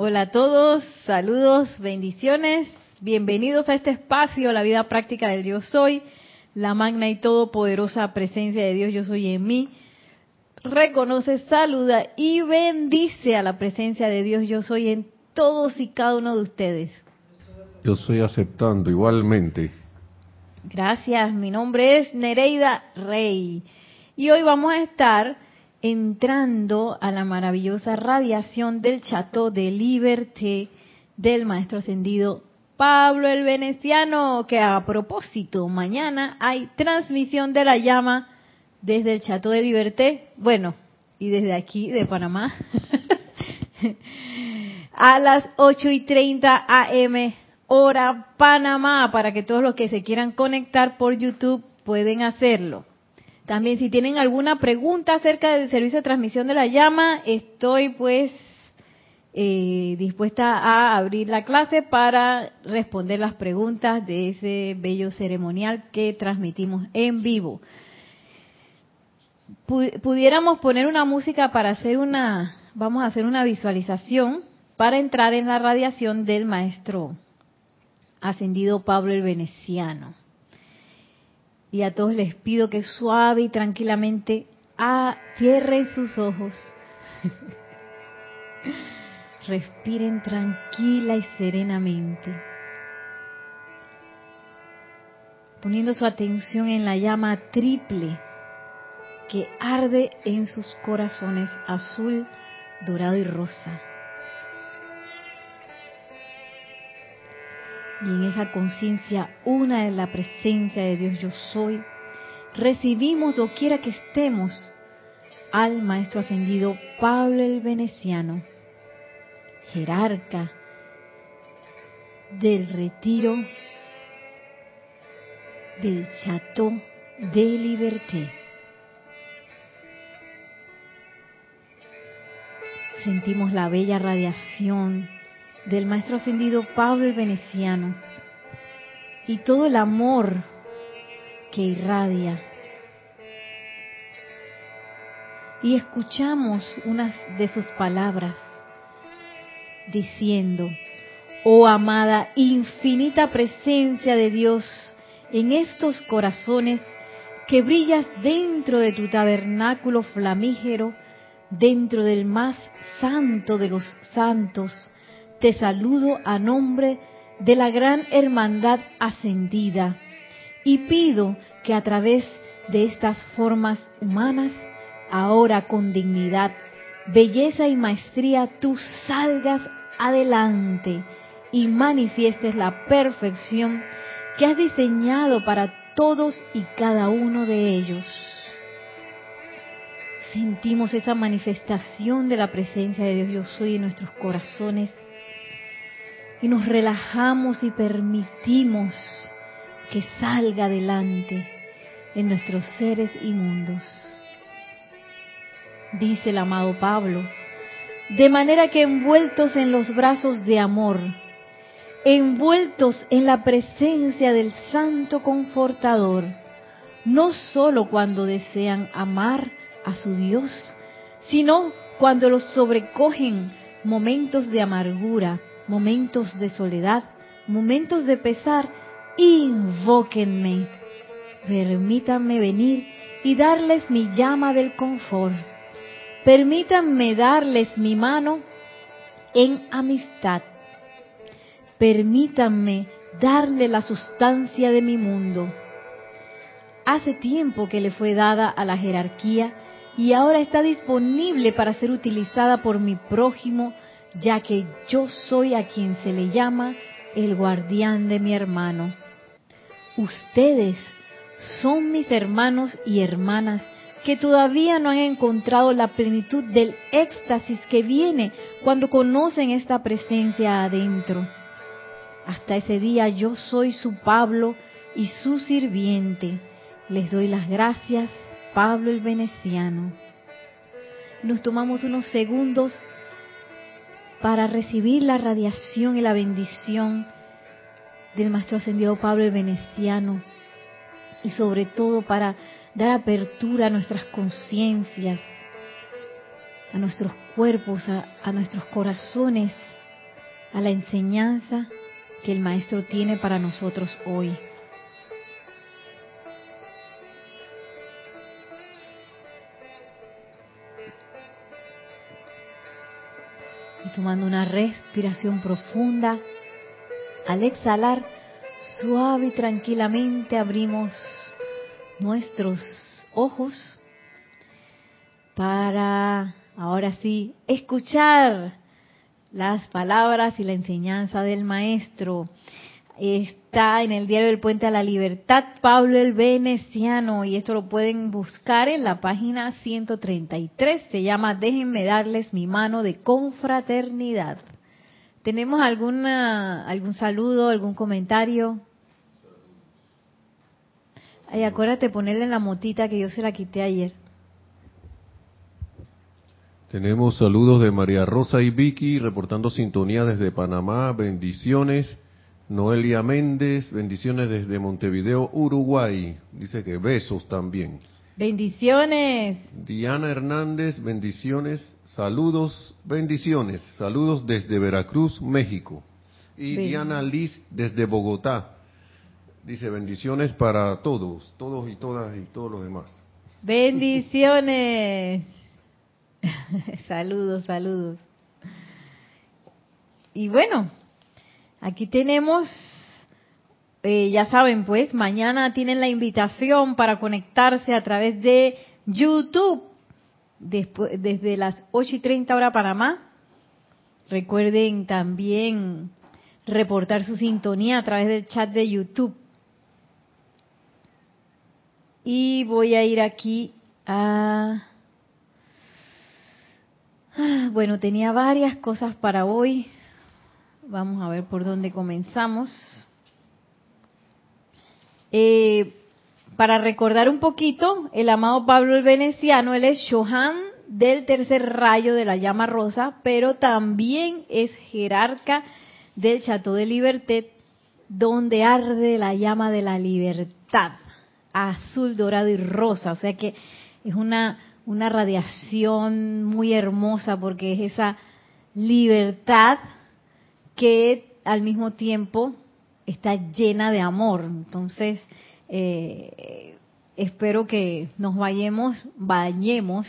Hola a todos, saludos, bendiciones, bienvenidos a este espacio, la vida práctica del Dios Soy, la magna y todopoderosa presencia de Dios Yo Soy en mí. Reconoce, saluda y bendice a la presencia de Dios Yo Soy en todos y cada uno de ustedes. Yo estoy aceptando igualmente. Gracias, mi nombre es Nereida Rey y hoy vamos a estar entrando a la maravillosa radiación del Chateau de Liberté del Maestro Ascendido Pablo el Veneciano, que a propósito, mañana hay transmisión de la llama desde el Chateau de Liberté, bueno, y desde aquí de Panamá, a las 8 y 30 AM, hora Panamá, para que todos los que se quieran conectar por YouTube pueden hacerlo. También si tienen alguna pregunta acerca del servicio de transmisión de la llama, estoy pues eh, dispuesta a abrir la clase para responder las preguntas de ese bello ceremonial que transmitimos en vivo. Pudiéramos poner una música para hacer una, vamos a hacer una visualización para entrar en la radiación del maestro ascendido Pablo el Veneciano y a todos les pido que suave y tranquilamente ah, cierren sus ojos. Respiren tranquila y serenamente. Poniendo su atención en la llama triple que arde en sus corazones azul, dorado y rosa. Y en esa conciencia una de la presencia de Dios yo soy, recibimos doquiera que estemos al Maestro Ascendido Pablo el Veneciano, jerarca del retiro del Chateau de Liberté. Sentimos la bella radiación del maestro ascendido Pablo Veneciano y todo el amor que irradia. Y escuchamos unas de sus palabras diciendo, oh amada infinita presencia de Dios en estos corazones que brillas dentro de tu tabernáculo flamígero, dentro del más santo de los santos, te saludo a nombre de la gran hermandad ascendida y pido que a través de estas formas humanas, ahora con dignidad, belleza y maestría, tú salgas adelante y manifiestes la perfección que has diseñado para todos y cada uno de ellos. Sentimos esa manifestación de la presencia de Dios yo soy en nuestros corazones y nos relajamos y permitimos que salga adelante en nuestros seres inmundos. Dice el amado Pablo, de manera que envueltos en los brazos de amor, envueltos en la presencia del Santo Confortador, no sólo cuando desean amar a su Dios, sino cuando los sobrecogen momentos de amargura, momentos de soledad, momentos de pesar, invóquenme. Permítanme venir y darles mi llama del confort. Permítanme darles mi mano en amistad. Permítanme darle la sustancia de mi mundo. Hace tiempo que le fue dada a la jerarquía y ahora está disponible para ser utilizada por mi prójimo ya que yo soy a quien se le llama el guardián de mi hermano. Ustedes son mis hermanos y hermanas que todavía no han encontrado la plenitud del éxtasis que viene cuando conocen esta presencia adentro. Hasta ese día yo soy su Pablo y su sirviente. Les doy las gracias, Pablo el Veneciano. Nos tomamos unos segundos para recibir la radiación y la bendición del Maestro Ascendido Pablo el Veneciano y sobre todo para dar apertura a nuestras conciencias, a nuestros cuerpos, a, a nuestros corazones a la enseñanza que el Maestro tiene para nosotros hoy. Tomando una respiración profunda, al exhalar, suave y tranquilamente abrimos nuestros ojos para ahora sí escuchar las palabras y la enseñanza del maestro. Está en el diario del Puente a la Libertad, Pablo el Veneciano, y esto lo pueden buscar en la página 133. Se llama Déjenme darles mi mano de confraternidad. ¿Tenemos alguna, algún saludo, algún comentario? Ay, acuérdate ponerle la motita que yo se la quité ayer. Tenemos saludos de María Rosa y Vicky reportando sintonía desde Panamá. Bendiciones. Noelia Méndez, bendiciones desde Montevideo, Uruguay. Dice que besos también. Bendiciones. Diana Hernández, bendiciones. Saludos, bendiciones. Saludos desde Veracruz, México. Y Diana Liz desde Bogotá. Dice bendiciones para todos, todos y todas y todos los demás. Bendiciones. saludos, saludos. Y bueno, aquí tenemos, eh, ya saben pues, mañana tienen la invitación para conectarse a través de YouTube desde las 8 y 30 hora Panamá. Recuerden también reportar su sintonía a través del chat de YouTube. Y voy a ir aquí a... Ah, bueno, tenía varias cosas para hoy. Vamos a ver por dónde comenzamos. Eh, para recordar un poquito, el amado Pablo el Veneciano, él es Shohan del tercer rayo de la llama rosa, pero también es jerarca del Chateau de Liberté, donde arde la llama de la libertad azul, dorado y rosa. O sea que es una, una radiación muy hermosa porque es esa libertad que al mismo tiempo está llena de amor. Entonces, eh, espero que nos vayamos, bañemos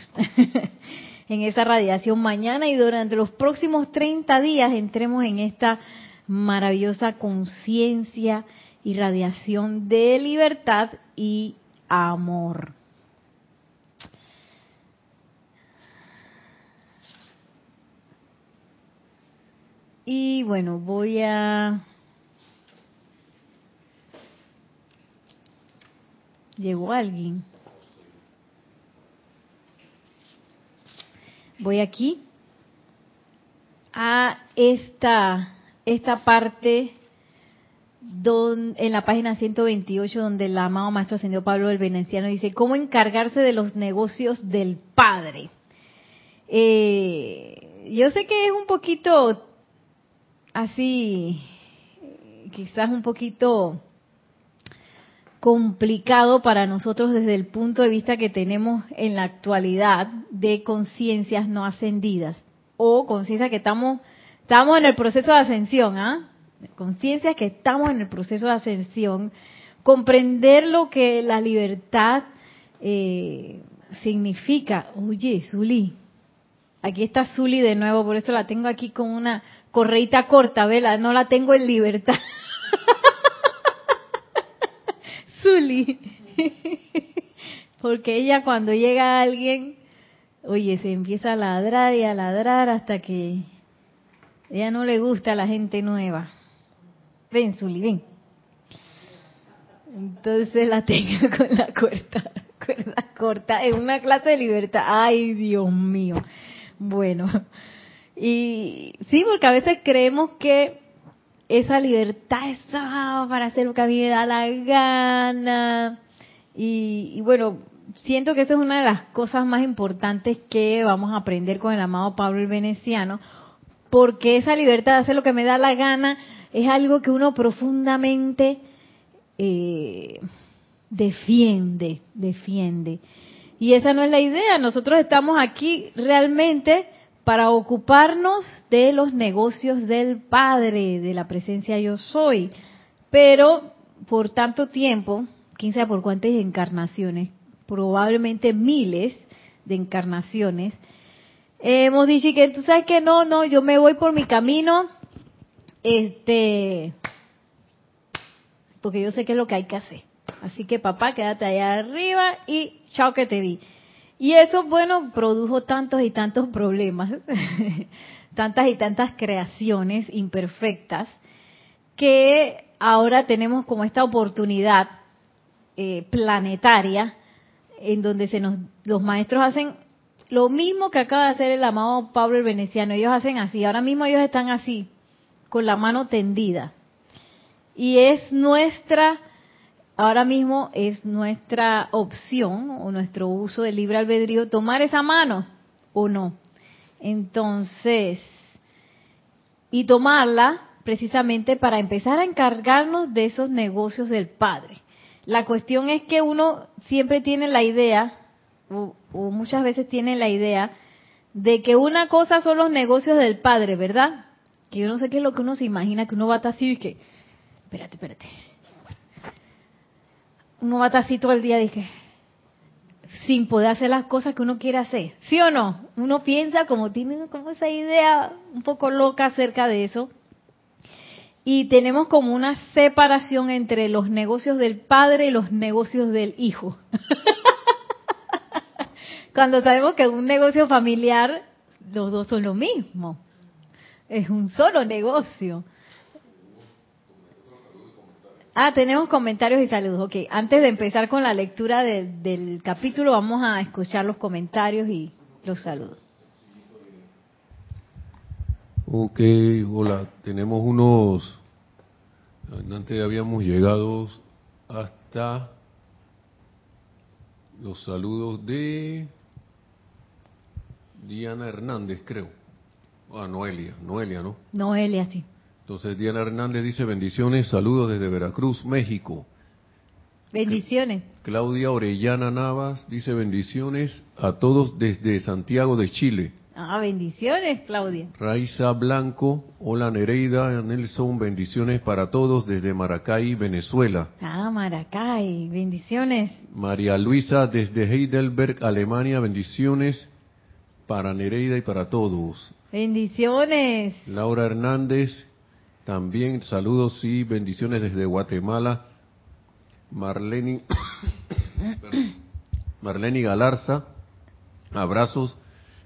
en esa radiación mañana y durante los próximos 30 días entremos en esta maravillosa conciencia y radiación de libertad y amor. Y bueno, voy a... Llegó alguien. Voy aquí a esta, esta parte en la página 128, donde el amado Maestro Ascendió Pablo el Veneciano dice, ¿cómo encargarse de los negocios del Padre? Eh, yo sé que es un poquito así, quizás un poquito complicado para nosotros desde el punto de vista que tenemos en la actualidad de conciencias no ascendidas o conciencias que estamos, estamos en el proceso de ascensión, ¿ah? conciencia que estamos en el proceso de ascensión, comprender lo que la libertad eh, significa. Oye, Zuli, aquí está Zuli de nuevo, por eso la tengo aquí con una correita corta, vela, no la tengo en libertad. Zuli, porque ella cuando llega alguien, oye, se empieza a ladrar y a ladrar hasta que ella no le gusta a la gente nueva. Ven, Zuli, ven. Entonces la tengo con la cuerda, cuerda corta en una clase de libertad. Ay, Dios mío. Bueno, y sí, porque a veces creemos que esa libertad es para hacer lo que a mí me da la gana. Y, y bueno, siento que esa es una de las cosas más importantes que vamos a aprender con el amado Pablo el Veneciano, porque esa libertad de hacer lo que me da la gana es algo que uno profundamente eh, defiende, defiende. Y esa no es la idea. Nosotros estamos aquí realmente para ocuparnos de los negocios del Padre, de la presencia yo soy. Pero por tanto tiempo, quién sabe por cuántas encarnaciones, probablemente miles de encarnaciones, hemos dicho que tú sabes que no, no, yo me voy por mi camino, este, porque yo sé qué es lo que hay que hacer. Así que papá, quédate allá arriba y chao que te vi. Y eso, bueno, produjo tantos y tantos problemas, tantas y tantas creaciones imperfectas, que ahora tenemos como esta oportunidad eh, planetaria en donde se nos, los maestros hacen lo mismo que acaba de hacer el amado Pablo el Veneciano. Ellos hacen así, ahora mismo ellos están así, con la mano tendida. Y es nuestra, ahora mismo es nuestra opción o nuestro uso del libre albedrío tomar esa mano o no. Entonces, y tomarla precisamente para empezar a encargarnos de esos negocios del Padre. La cuestión es que uno siempre tiene la idea, o, muchas veces tiene la idea, de que una cosa son los negocios del Padre, ¿verdad? Que yo no sé qué es lo que uno se imagina, que uno va a estar así y que, espérate, espérate. Uno va a estar así todo el día que, sin poder hacer las cosas que uno quiere hacer. ¿Sí o no? Uno piensa como tiene como esa idea un poco loca acerca de eso y tenemos como una separación entre los negocios del padre y los negocios del hijo. Cuando sabemos que un negocio familiar, los dos son lo mismo. Es un solo negocio. Ah, tenemos comentarios y saludos. Ok, antes de empezar con la lectura del capítulo, vamos a escuchar los comentarios y los saludos. Ok, hola, tenemos unos, antes habíamos llegado hasta los saludos de Diana Hernández, creo. Ah, Noelia, Noelia, ¿no? Noelia, sí. Entonces Diana Hernández dice bendiciones, saludos desde Veracruz, México. Bendiciones. Claudia Orellana Navas dice bendiciones a todos desde Santiago de Chile. Ah, bendiciones, Claudia. Raiza Blanco, hola Nereida, Nelson, bendiciones para todos desde Maracay, Venezuela. Ah, Maracay, bendiciones. María Luisa desde Heidelberg, Alemania, bendiciones para Nereida y para todos. Bendiciones. Laura Hernández, también saludos y bendiciones desde Guatemala. Marleni, Marleni Galarza, abrazos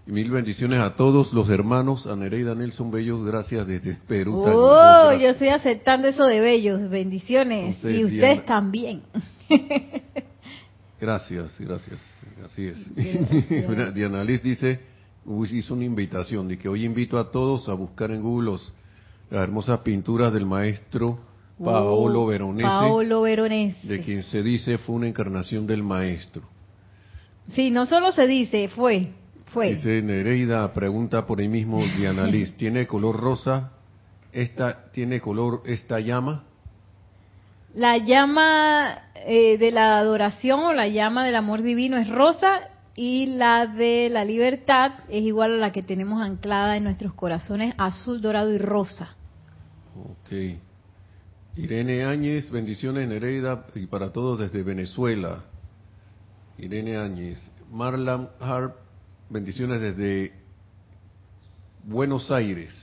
y mil bendiciones a todos los hermanos, a Nereida Nelson Bellos, gracias desde Perú. Oh, yo estoy aceptando eso de Bellos, bendiciones. y ustedes también. gracias, gracias, así es. Diana Liz dice, hizo una invitación, de que hoy invito a todos a buscar en Google las hermosas pinturas del maestro Paolo Veronese. Paolo Veronese. De quien se dice fue una encarnación del maestro. Sí, no solo se dice, fue. Dice Nereida, pregunta por ahí mismo Diana Liz, ¿tiene color rosa? Esta, ¿Tiene color esta llama? La llama eh, de la adoración o la llama del amor divino es rosa y la de la libertad es igual a la que tenemos anclada en nuestros corazones, azul, dorado y rosa. Ok. Irene Áñez, bendiciones Nereida y para todos desde Venezuela. Irene Áñez. Marlam Harp, Bendiciones desde Buenos Aires.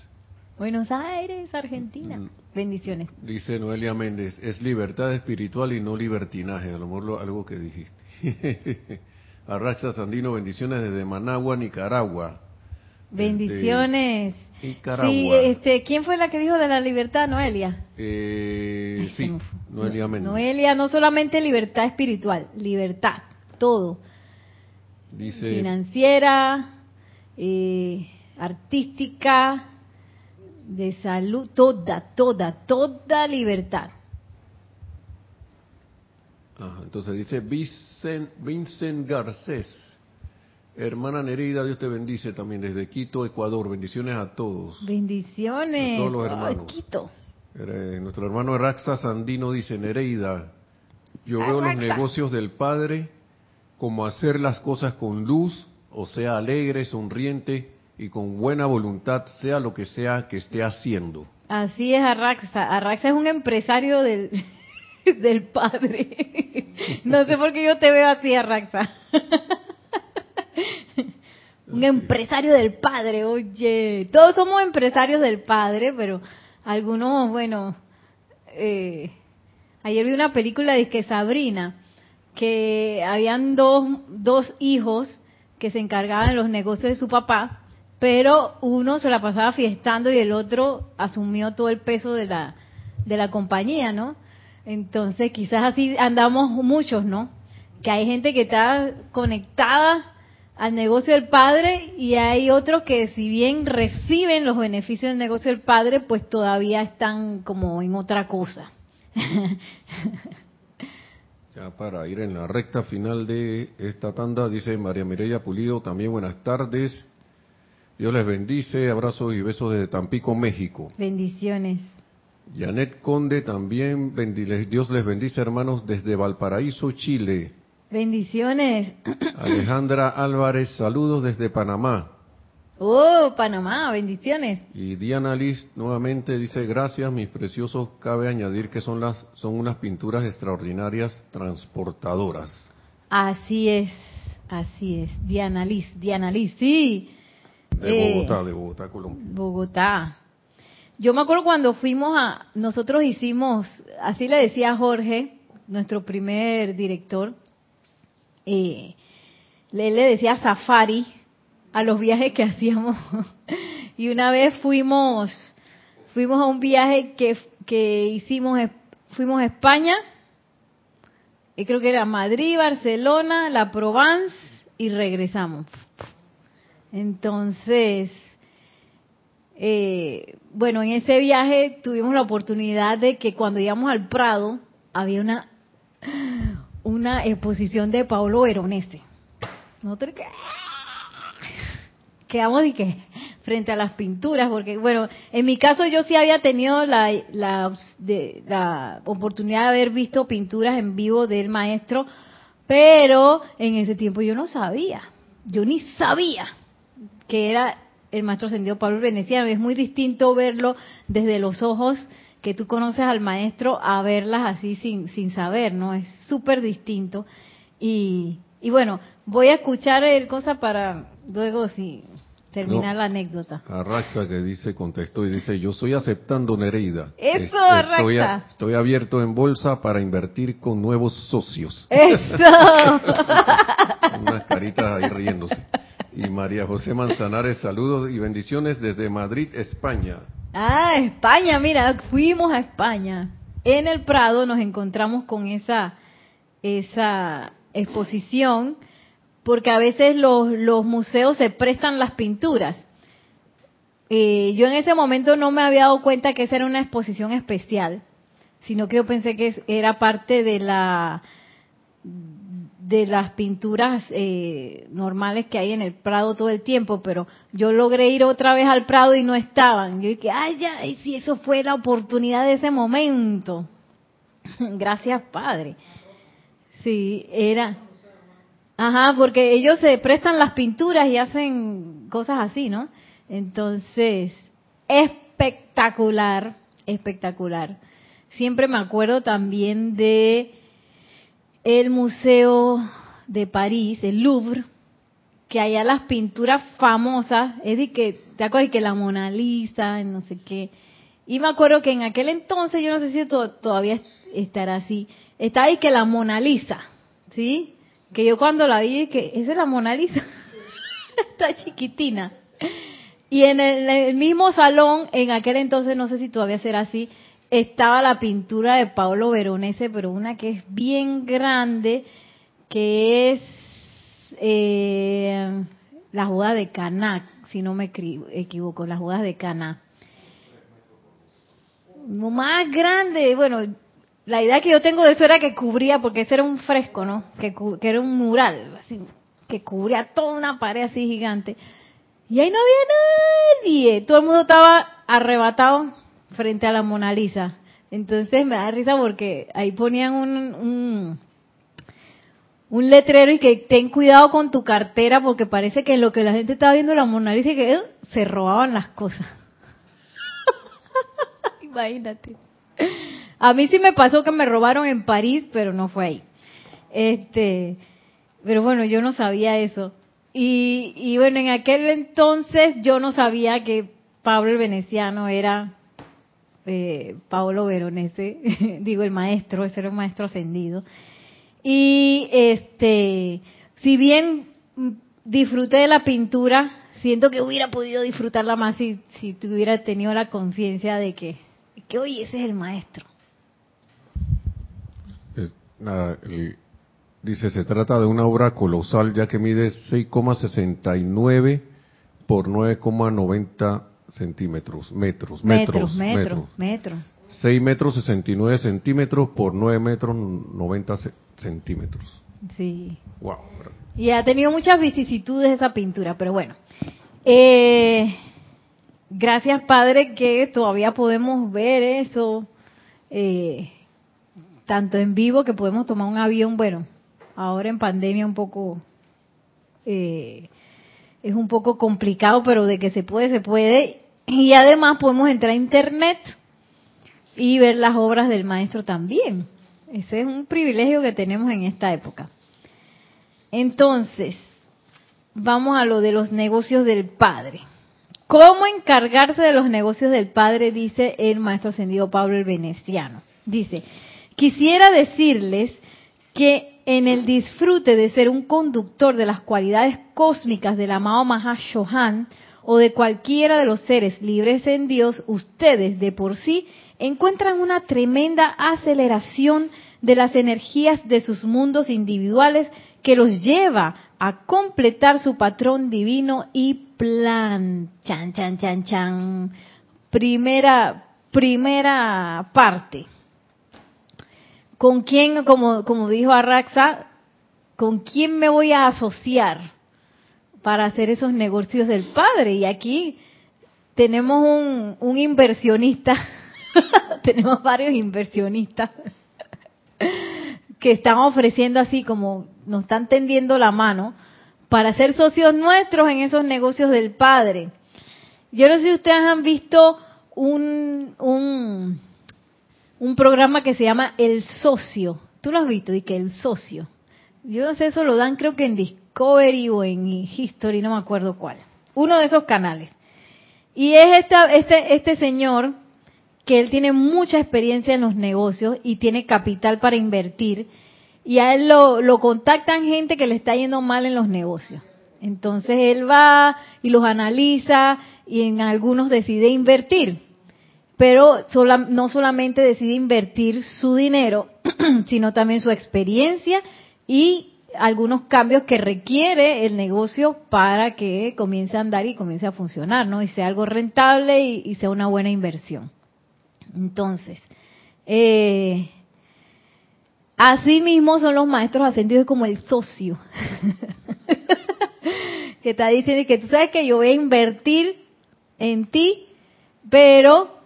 Buenos Aires, Argentina. Mm. Bendiciones. Dice Noelia Méndez, es libertad espiritual y no libertinaje, a lo mejor algo que dijiste. Arraxa Sandino, bendiciones desde Managua, Nicaragua. Bendiciones. Nicaragua. Sí, este, ¿quién fue la que dijo de la libertad, Noelia? Eh, sí, Noelia Méndez. Noelia, no solamente libertad espiritual, libertad, todo financiera, eh, artística, de salud, toda, toda, toda libertad. entonces dice Vincent, Vincent Garcés, hermana Nereida, Dios te bendice también desde Quito, Ecuador. Bendiciones a todos. Bendiciones. A todos los hermanos. Quito. nuestro hermano Raxa Sandino dice, Nereida, yo veo los negocios del Padre como hacer las cosas con luz, o sea, alegre, sonriente y con buena voluntad, sea lo que sea que esté haciendo. Así es Arraxa. Arraxa es un empresario del, del padre. No sé por qué yo te veo así, Arraxa. Un empresario del padre, oye. Todos somos empresarios del padre, pero algunos, bueno, eh, ayer vi una película de que Sabrina, que habían dos, dos hijos que se encargaban de los negocios de su papá, pero uno se la pasaba fiestando y el otro asumió todo el peso de la, de la compañía, ¿no? Entonces quizás así andamos muchos, ¿no? Que hay gente que está conectada al negocio del padre y hay otros que si bien reciben los beneficios del negocio del padre, pues todavía están como en otra cosa. Ya para ir en la recta final de esta tanda, dice María Mireya Pulido, también buenas tardes. Dios les bendice, abrazos y besos desde Tampico, México. Bendiciones. Janet Conde también, Dios les bendice hermanos desde Valparaíso, Chile. Bendiciones. Alejandra Álvarez, saludos desde Panamá. Oh, Panamá, bendiciones. Y Diana Liz nuevamente dice, gracias mis preciosos, cabe añadir que son las son unas pinturas extraordinarias transportadoras. Así es, así es. Diana Liz, Diana Liz, sí. De Bogotá, de Bogotá, Colombia. Bogotá. Yo me acuerdo cuando fuimos a, nosotros hicimos, así le decía Jorge, nuestro primer director, eh, le, le decía safari a los viajes que hacíamos. y una vez fuimos, fuimos a un viaje que, que hicimos, fuimos a España, y creo que era Madrid, Barcelona, la Provence, y regresamos. Entonces, eh, bueno, en ese viaje tuvimos la oportunidad de que cuando íbamos al Prado había una una exposición de Paulo Veronese. Nosotros que quedamos y que frente a las pinturas, porque bueno, en mi caso yo sí había tenido la, la oportunidad de haber visto pinturas en vivo del maestro, pero en ese tiempo yo no sabía, yo ni sabía que era el maestro ascendido Pablo Veneciano. Es muy distinto verlo desde los ojos que tú conoces al maestro a verlas así sin, sin saber, ¿no? Es súper distinto. Y, y bueno, voy a escuchar el cosa para luego si terminar la anécdota. Arraxa que dice, contestó y dice, yo estoy aceptando Nereida. Eso, estoy, estoy, abierto en bolsa para invertir con nuevos socios. Eso. Unas caritas ahí riéndose. Y María José Manzanares, saludos y bendiciones desde Madrid, España. Ah, España, mira, fuimos a España. En el Prado nos encontramos con esa, esa exposición, porque a veces los, los museos se prestan las pinturas. Eh, yo en ese momento no me había dado cuenta que esa era una exposición especial, sino que yo pensé que era parte de la de las pinturas eh, normales que hay en el Prado todo el tiempo, pero yo logré ir otra vez al Prado y no estaban. Yo dije, ay, ya, y si eso fue la oportunidad de ese momento. Gracias, Padre. Sí, era. Ajá, porque ellos se prestan las pinturas y hacen cosas así, ¿no? Entonces, espectacular, espectacular. Siempre me acuerdo también de el Museo de París, el Louvre, que allá las pinturas famosas, es de que, ¿te acuerdas que la Mona Lisa, no sé qué? Y me acuerdo que en aquel entonces, yo no sé si todavía estará así, estaba ahí que la Mona Lisa, ¿sí? Que yo cuando la vi, que esa es la Mona Lisa, está chiquitina. Y en el, mismo salón, en aquel entonces, no sé si todavía será así, estaba la pintura de Paolo Veronese, pero una que es bien grande, que es eh, la Judas de Caná, si no me equivoco, las Judas de Caná. Más grande, bueno, la idea que yo tengo de eso era que cubría, porque ese era un fresco, ¿no? Que, que era un mural, así, que cubría toda una pared así gigante. Y ahí no había nadie, todo el mundo estaba arrebatado frente a la Mona Lisa. Entonces me da risa porque ahí ponían un, un letrero y que ten cuidado con tu cartera porque parece que lo que la gente estaba viendo la Mona Lisa que se robaban las cosas. Imagínate. A mí sí me pasó que me robaron en París, pero no fue ahí. Este, pero bueno, yo no sabía eso. Y, y bueno, en aquel entonces yo no sabía que Pablo el Veneciano era eh, Paolo Veronese, digo el maestro, ese era un maestro ascendido. Y este, si bien disfruté de la pintura, siento que hubiera podido disfrutarla más si, si tuviera tenido la conciencia de que, que hoy ese es el maestro. dice, se trata de una obra colosal ya que mide 6,69 por 9,90 centímetros, metros, metros, metros, metros. 6 metros 69 centímetros por 9 metros 90 centímetros. Sí. Wow. Y ha tenido muchas vicisitudes esa pintura, pero bueno. Eh, gracias, Padre, que todavía podemos ver eso, eh, tanto en vivo que podemos tomar un avión, bueno, ahora en pandemia un poco... Eh, es un poco complicado, pero de que se puede, se puede. Y además podemos entrar a internet y ver las obras del maestro también. Ese es un privilegio que tenemos en esta época. Entonces, vamos a lo de los negocios del Padre. ¿Cómo encargarse de los negocios del Padre? Dice el maestro ascendido Pablo el Veneciano. Dice, quisiera decirles que en el disfrute de ser un conductor de las cualidades cósmicas del amado Mahashohan o de cualquiera de los seres libres en Dios, ustedes de por sí encuentran una tremenda aceleración de las energías de sus mundos individuales que los lleva a completar su patrón divino y plan. Chan, chan, chan, chan. Primera, primera parte. ¿Con quién, como, como dijo Arraxa, con quién me voy a asociar para hacer esos negocios del Padre? Y aquí tenemos un, un inversionista tenemos varios inversionistas que están ofreciendo así como nos están tendiendo la mano para ser socios nuestros en esos negocios del Padre. Yo no sé si ustedes han visto un, un, un programa que se llama El Socio. ¿Tú lo has visto? Y que El Socio. Yo no sé, eso lo dan creo que en Discovery o en History, no me acuerdo cuál. Uno de esos canales. Y es esta, este, este señor que él tiene mucha experiencia en los negocios y tiene capital para invertir y a él lo, contactan gente que le está yendo mal en los negocios. Entonces él va y los analiza y en algunos decide invertir. Pero no solamente decide invertir su dinero, sino también su experiencia y algunos cambios que requiere el negocio para que comience a andar y comience a funcionar, ¿no? Y sea algo rentable y sea una buena inversión. Entonces, eh, así mismo son los maestros ascendidos como el socio. que está diciendo que tú sabes que yo voy a invertir en ti, pero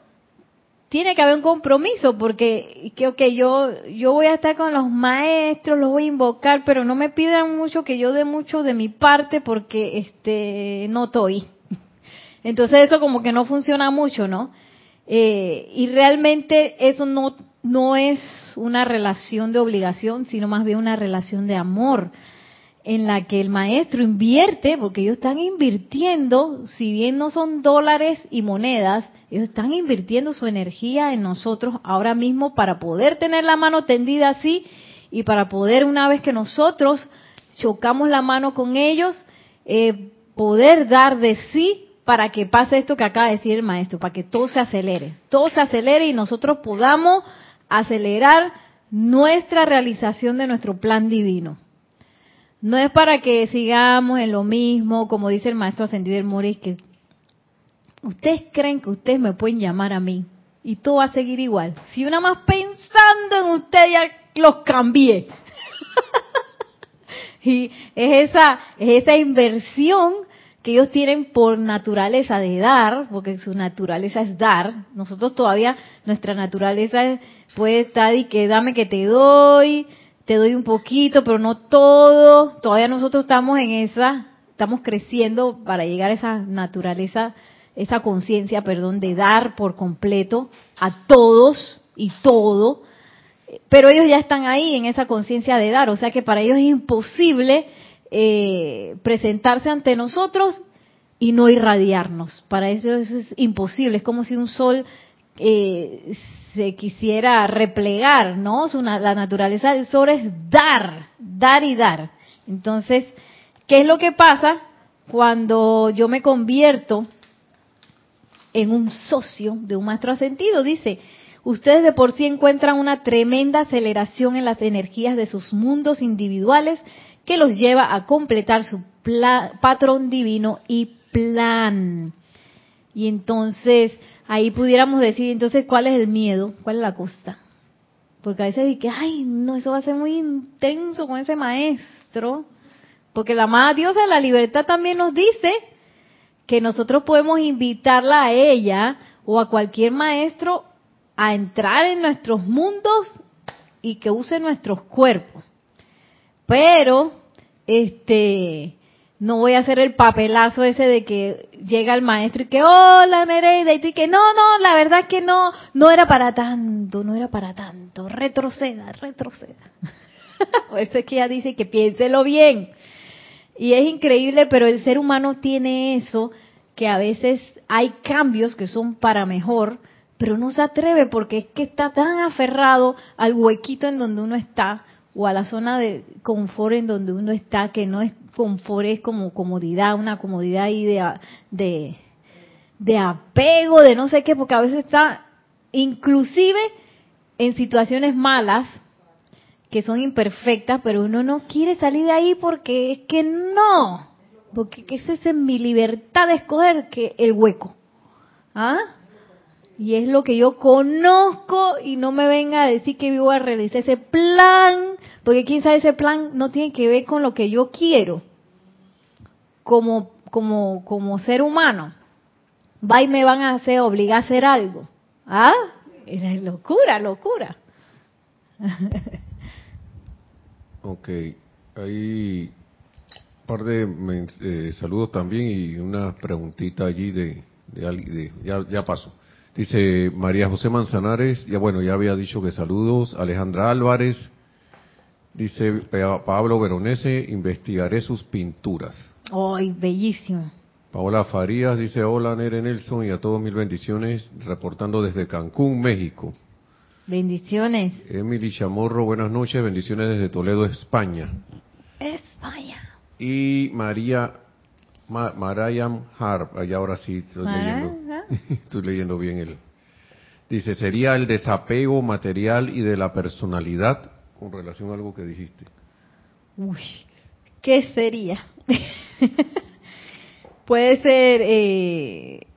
tiene que haber un compromiso porque que yo yo voy a estar con los maestros, los voy a invocar, pero no me pidan mucho que yo dé mucho de mi parte porque este no estoy. Entonces eso como que no funciona mucho, ¿no? Eh, y realmente eso no, no es una relación de obligación, sino más bien una relación de amor, en la que el maestro invierte, porque ellos están invirtiendo, si bien no son dólares y monedas, ellos están invirtiendo su energía en nosotros ahora mismo para poder tener la mano tendida así y para poder, una vez que nosotros chocamos la mano con ellos, eh, poder dar de sí para que pase esto que acaba de decir el maestro, para que todo se acelere, todo se acelere y nosotros podamos acelerar nuestra realización de nuestro plan divino. No es para que sigamos en lo mismo, como dice el maestro ascendido del Moris, que ustedes creen que ustedes me pueden llamar a mí y todo va a seguir igual. Si una más pensando en ustedes ya los cambié. y es esa, es esa inversión que ellos tienen por naturaleza de dar, porque su naturaleza es dar. Nosotros todavía, nuestra naturaleza puede estar y que dame que te doy, te doy un poquito, pero no todo. Todavía nosotros estamos en esa, estamos creciendo para llegar a esa naturaleza, esa conciencia, perdón, de dar por completo a todos y todo. Pero ellos ya están ahí en esa conciencia de dar, o sea que para ellos es imposible eh, presentarse ante nosotros y no irradiarnos. Para eso, es imposible. Es como si un sol eh, se quisiera replegar, ¿no? la naturaleza del sol es dar, dar y dar. Entonces, ¿qué es lo que pasa cuando yo me convierto en un socio de un maestro ascendido? Dice, ustedes de por sí encuentran una tremenda aceleración en las energías de sus mundos individuales que los lleva a completar su patrón divino y plan. Y entonces ahí pudiéramos decir, entonces, ¿cuál es el miedo? ¿Cuál es la costa? Porque a veces que ay, no, eso va a ser muy intenso con ese maestro. Porque la amada diosa de la libertad también nos dice que nosotros podemos invitarla a ella o a cualquier maestro a entrar en nuestros mundos y que use nuestros cuerpos. Pero, este, no voy a hacer el papelazo ese de que llega el maestro y que, hola Nereida, y tú que no, no, la verdad es que no, no era para tanto, no era para tanto, retroceda, retroceda. Por eso es que ella dice que piénselo bien. Y es increíble, pero el ser humano tiene eso, que a veces hay cambios que son para mejor, pero no se atreve porque es que está tan aferrado al huequito en donde uno está o a la zona de confort en donde uno está, que no es confort, es como comodidad, una comodidad ahí de, de, apego, de no sé qué, porque a veces está inclusive en situaciones malas, que son imperfectas, pero uno no quiere salir de ahí porque es que no, porque esa es mi libertad de escoger que el hueco. ¿Ah? Y es lo que yo conozco y no me venga a decir que vivo a realizar ese plan, porque sabe ese plan no tiene que ver con lo que yo quiero como, como, como ser humano. Va y me van a hacer obligar a hacer algo. ¿Ah? Es locura, locura. ok, hay un par de eh, saludos también y una preguntita allí de, de, ya, ya paso. Dice María José Manzanares, ya bueno, ya había dicho que saludos. Alejandra Álvarez, dice Pablo Veronese, investigaré sus pinturas. ¡Ay, bellísimo! Paola Farías dice, hola Nere Nelson y a todos mil bendiciones, reportando desde Cancún, México. Bendiciones. Emily Chamorro, buenas noches, bendiciones desde Toledo, España. España. Y María Marayam Harp, allá ahora sí estoy leyendo, estoy leyendo bien él. Dice, sería el desapego material y de la personalidad con relación a algo que dijiste. Uy, ¿qué sería? Puede ser, eh,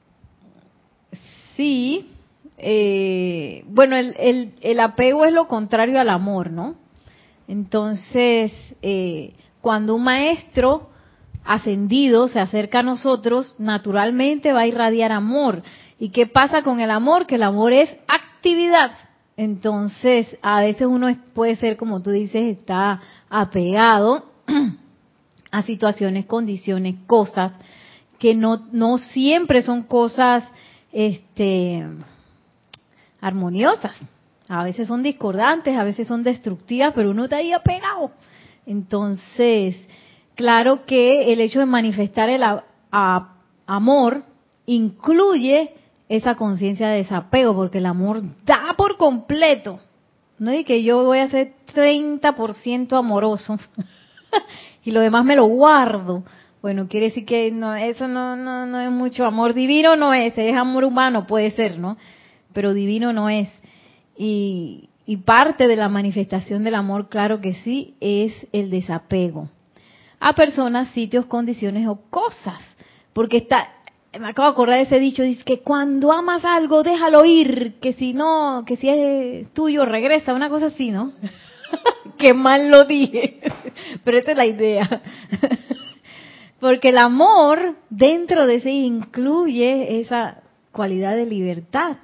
sí, eh, bueno, el, el, el, apego es lo contrario al amor, ¿no? Entonces, eh, cuando un maestro ascendido se acerca a nosotros, naturalmente va a irradiar amor. ¿Y qué pasa con el amor? Que el amor es actividad. Entonces, a veces uno puede ser, como tú dices, está apegado a situaciones, condiciones, cosas que no, no siempre son cosas este, armoniosas. A veces son discordantes, a veces son destructivas, pero uno está ahí apegado. Entonces, claro que el hecho de manifestar el amor incluye esa conciencia de desapego, porque el amor da completo. No es que yo voy a ser 30% amoroso y lo demás me lo guardo. Bueno, quiere decir que no, eso no, no, no es mucho amor divino, no es, es amor humano, puede ser, ¿no? Pero divino no es. Y, y parte de la manifestación del amor, claro que sí, es el desapego a personas, sitios, condiciones o cosas. Porque está, me acabo de acordar de ese dicho, dice que cuando amas algo, déjalo ir, que si no, que si es tuyo, regresa, una cosa así, ¿no? Qué mal lo dije, pero esta es la idea. Porque el amor dentro de sí incluye esa cualidad de libertad.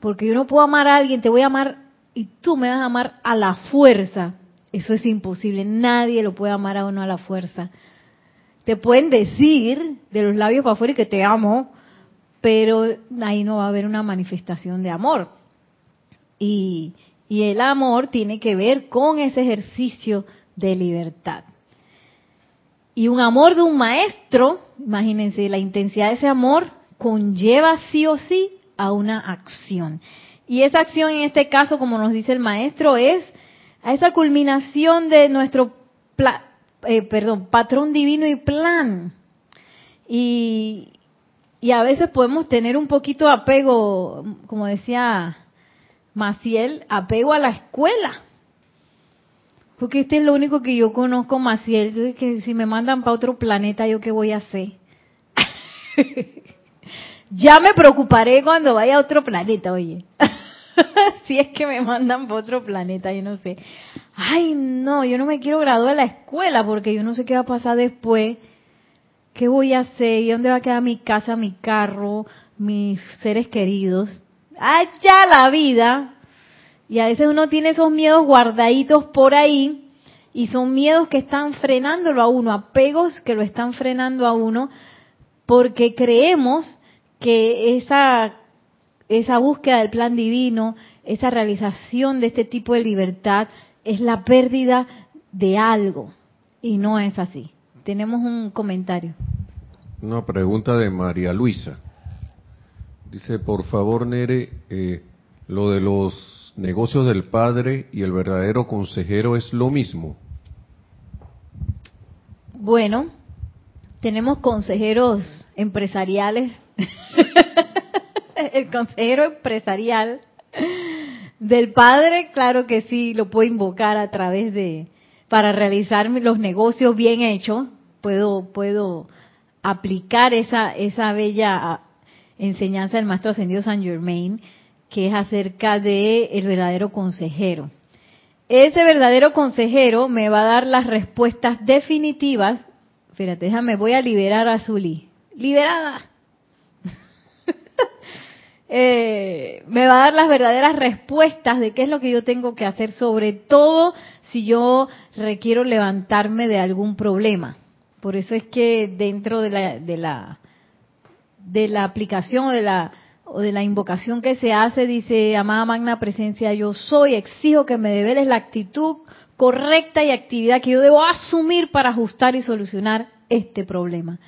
Porque yo no puedo amar a alguien, te voy a amar y tú me vas a amar a la fuerza. Eso es imposible. Nadie lo puede amar a uno a la fuerza. Te pueden decir de los labios para afuera que te amo, pero ahí no va a haber una manifestación de amor. Y, y el amor tiene que ver con ese ejercicio de libertad. Y un amor de un maestro, imagínense, la intensidad de ese amor conlleva sí o sí a una acción. Y esa acción en este caso, como nos dice el maestro, es a esa culminación de nuestro eh, perdón, patrón divino y plan. Y, y a veces podemos tener un poquito de apego, como decía Maciel, apego a la escuela. Porque este es lo único que yo conozco, Maciel, que si me mandan para otro planeta, ¿yo qué voy a hacer? ya me preocuparé cuando vaya a otro planeta, oye. si es que me mandan para otro planeta, yo no sé. Ay, no, yo no me quiero graduar de la escuela porque yo no sé qué va a pasar después. ¿Qué voy a hacer? ¿Y dónde va a quedar mi casa, mi carro, mis seres queridos? Allá la vida. Y a veces uno tiene esos miedos guardaditos por ahí y son miedos que están frenándolo a uno, apegos que lo están frenando a uno porque creemos que esa esa búsqueda del plan divino, esa realización de este tipo de libertad es la pérdida de algo. Y no es así. Tenemos un comentario. Una pregunta de María Luisa. Dice, por favor, Nere, eh, lo de los negocios del padre y el verdadero consejero es lo mismo. Bueno, tenemos consejeros empresariales el consejero empresarial del padre, claro que sí, lo puedo invocar a través de, para realizar los negocios bien hechos, puedo, puedo aplicar esa, esa bella enseñanza del maestro ascendido San Germain, que es acerca de el verdadero consejero. Ese verdadero consejero me va a dar las respuestas definitivas. Fíjate, déjame, voy a liberar a Zuli. Liberada eh, me va a dar las verdaderas respuestas de qué es lo que yo tengo que hacer, sobre todo si yo requiero levantarme de algún problema. Por eso es que dentro de la, de la, de la aplicación o de la, o de la invocación que se hace, dice, amada magna presencia, yo soy, exijo que me deberes la actitud correcta y actividad que yo debo asumir para ajustar y solucionar este problema.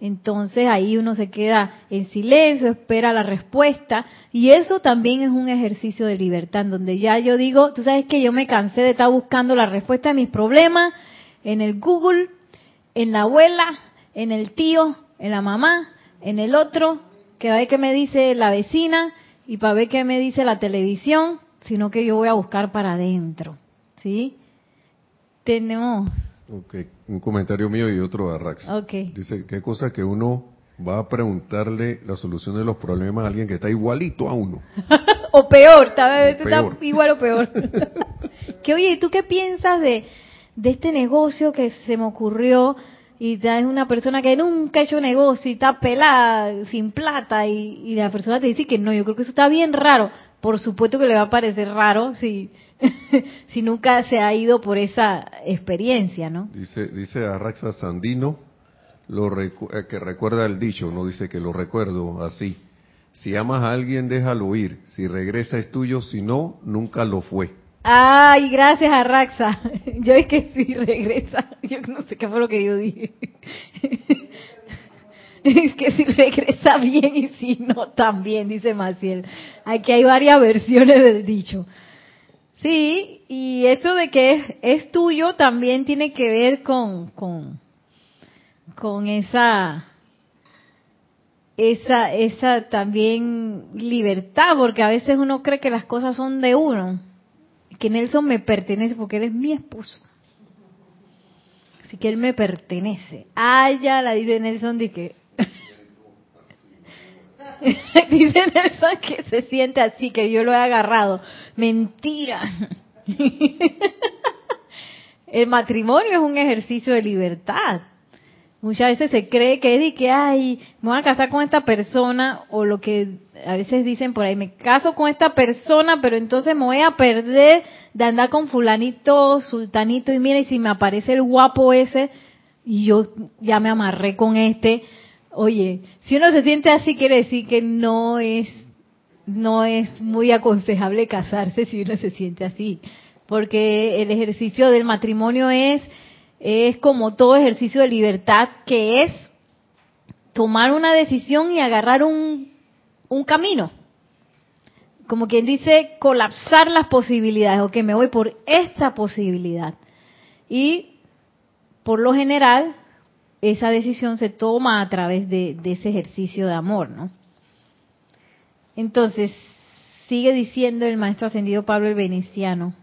Entonces ahí uno se queda en silencio, espera la respuesta y eso también es un ejercicio de libertad, donde ya yo digo, tú sabes que yo me cansé de estar buscando la respuesta a mis problemas en el Google, en la abuela, en el tío, en la mamá, en el otro, que va a ver qué me dice la vecina y para ver qué me dice la televisión, sino que yo voy a buscar para adentro, ¿sí? Tenemos Okay. Un comentario mío y otro de Arrax. Okay. Dice, qué cosa que uno va a preguntarle la solución de los problemas a alguien que está igualito a uno. o peor, está, está igual o peor. que oye, ¿y tú qué piensas de, de este negocio que se me ocurrió? Y es una persona que nunca ha hecho negocio y está pelada, sin plata, y, y la persona te dice que no, yo creo que eso está bien raro. Por supuesto que le va a parecer raro si si nunca se ha ido por esa experiencia, ¿no? Dice, dice Arraxa Sandino, lo eh, que recuerda el dicho, no dice que lo recuerdo así. Si amas a alguien, déjalo ir. Si regresa es tuyo, si no, nunca lo fue. Ay, gracias Arraxa. Yo es que si regresa, yo no sé qué fue lo que yo dije. Es que si regresa bien y si no, también, dice Maciel. Aquí hay varias versiones del dicho. Sí, y eso de que es, tuyo también tiene que ver con, con, con esa, esa, esa también libertad, porque a veces uno cree que las cosas son de uno, que Nelson me pertenece porque él es mi esposo. Así que él me pertenece. Ah, ya la dice Nelson de que Dice Nelson que se siente así, que yo lo he agarrado. Mentira. El matrimonio es un ejercicio de libertad. Muchas veces se cree que es de que, ay, me voy a casar con esta persona, o lo que a veces dicen por ahí, me caso con esta persona, pero entonces me voy a perder de andar con fulanito, sultanito, y mira, y si me aparece el guapo ese, y yo ya me amarré con este, oye, si uno se siente así, quiere decir que no es, no es muy aconsejable casarse si uno se siente así, porque el ejercicio del matrimonio es es como todo ejercicio de libertad que es tomar una decisión y agarrar un, un camino. Como quien dice, colapsar las posibilidades, o que me voy por esta posibilidad. Y por lo general, esa decisión se toma a través de, de ese ejercicio de amor, ¿no? Entonces, sigue diciendo el maestro ascendido Pablo el Veneciano,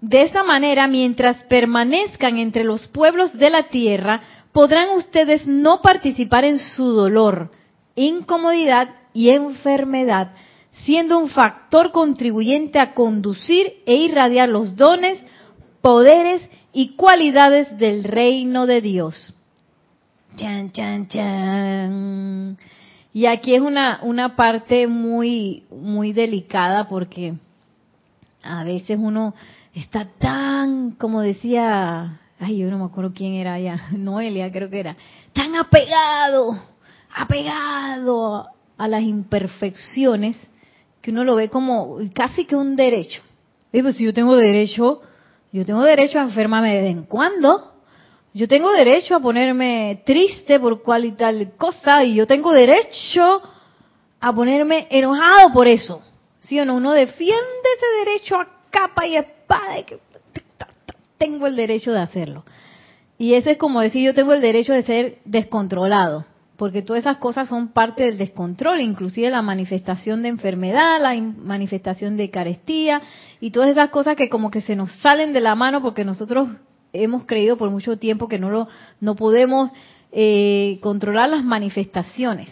de esa manera, mientras permanezcan entre los pueblos de la tierra, podrán ustedes no participar en su dolor, incomodidad y enfermedad, siendo un factor contribuyente a conducir e irradiar los dones, poderes y cualidades del reino de Dios. Chan, chan, chan. Y aquí es una, una parte muy, muy delicada porque a veces uno está tan, como decía, ay, yo no me acuerdo quién era ya, Noelia creo que era, tan apegado, apegado a las imperfecciones que uno lo ve como casi que un derecho. Y pues si yo tengo derecho, yo tengo derecho a enfermarme de en cuando. Yo tengo derecho a ponerme triste por cual y tal cosa y yo tengo derecho a ponerme enojado por eso. ¿Sí o no? Uno defiende ese derecho a capa y espada. que tengo el derecho de hacerlo. Y ese es como decir, yo tengo el derecho de ser descontrolado, porque todas esas cosas son parte del descontrol, inclusive la manifestación de enfermedad, la manifestación de carestía y todas esas cosas que como que se nos salen de la mano porque nosotros hemos creído por mucho tiempo que no lo no podemos eh, controlar las manifestaciones